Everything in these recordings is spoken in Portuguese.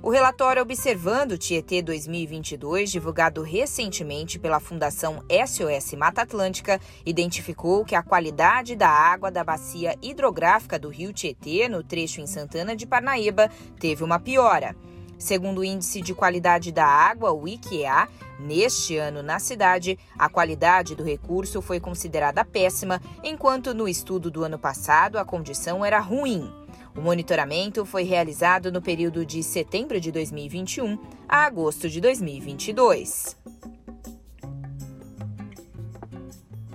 O relatório Observando Tietê 2022, divulgado recentemente pela Fundação SOS Mata Atlântica, identificou que a qualidade da água da bacia hidrográfica do rio Tietê, no trecho em Santana de Parnaíba, teve uma piora. Segundo o Índice de Qualidade da Água, o IQEA, neste ano na cidade, a qualidade do recurso foi considerada péssima, enquanto no estudo do ano passado a condição era ruim. O monitoramento foi realizado no período de setembro de 2021 a agosto de 2022.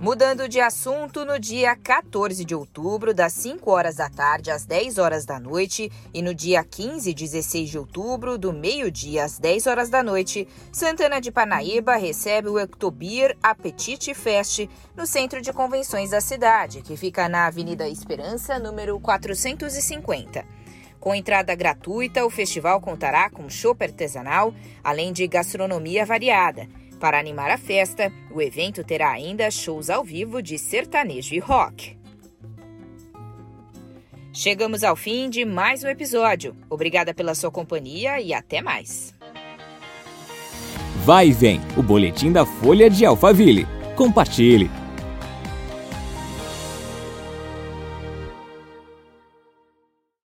Mudando de assunto, no dia 14 de outubro, das 5 horas da tarde às 10 horas da noite, e no dia 15 e 16 de outubro, do meio-dia às 10 horas da noite, Santana de Parnaíba recebe o Ectobir Apetite Fest no Centro de Convenções da cidade, que fica na Avenida Esperança, número 450. Com entrada gratuita, o festival contará com chopp artesanal, além de gastronomia variada. Para animar a festa, o evento terá ainda shows ao vivo de sertanejo e rock. Chegamos ao fim de mais um episódio. Obrigada pela sua companhia e até mais. Vai e vem, o boletim da Folha de Alphaville. Compartilhe.